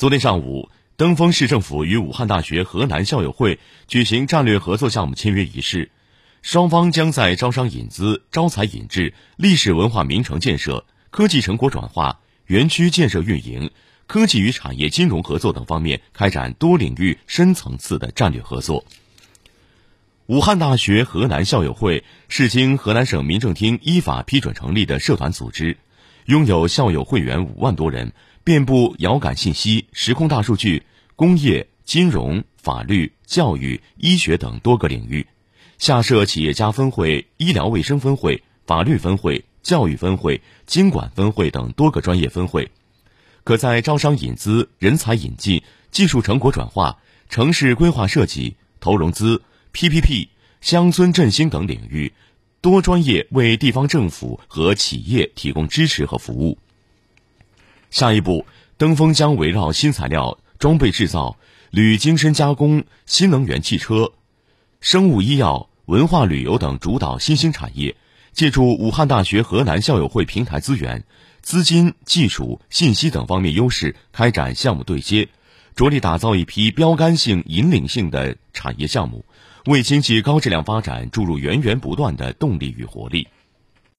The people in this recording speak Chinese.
昨天上午，登封市政府与武汉大学河南校友会举行战略合作项目签约仪式，双方将在招商引资、招才引智、历史文化名城建设、科技成果转化、园区建设运营、科技与产业金融合作等方面开展多领域、深层次的战略合作。武汉大学河南校友会是经河南省民政厅依法批准成立的社团组织，拥有校友会员五万多人，遍布遥感信息、时空大数据、工业、金融、法律、教育、医学等多个领域，下设企业家分会、医疗卫生分会、法律分会、教育分会、经管分会等多个专业分会，可在招商引资、人才引进、技术成果转化、城市规划设计、投融资。PPP、乡村振兴等领域，多专业为地方政府和企业提供支持和服务。下一步，登峰将围绕新材料、装备制造、铝精深加工、新能源汽车、生物医药、文化旅游等主导新兴产业，借助武汉大学河南校友会平台资源、资金、技术、信息等方面优势，开展项目对接，着力打造一批标杆性、引领性的产业项目。为经济高质量发展注入源源不断的动力与活力。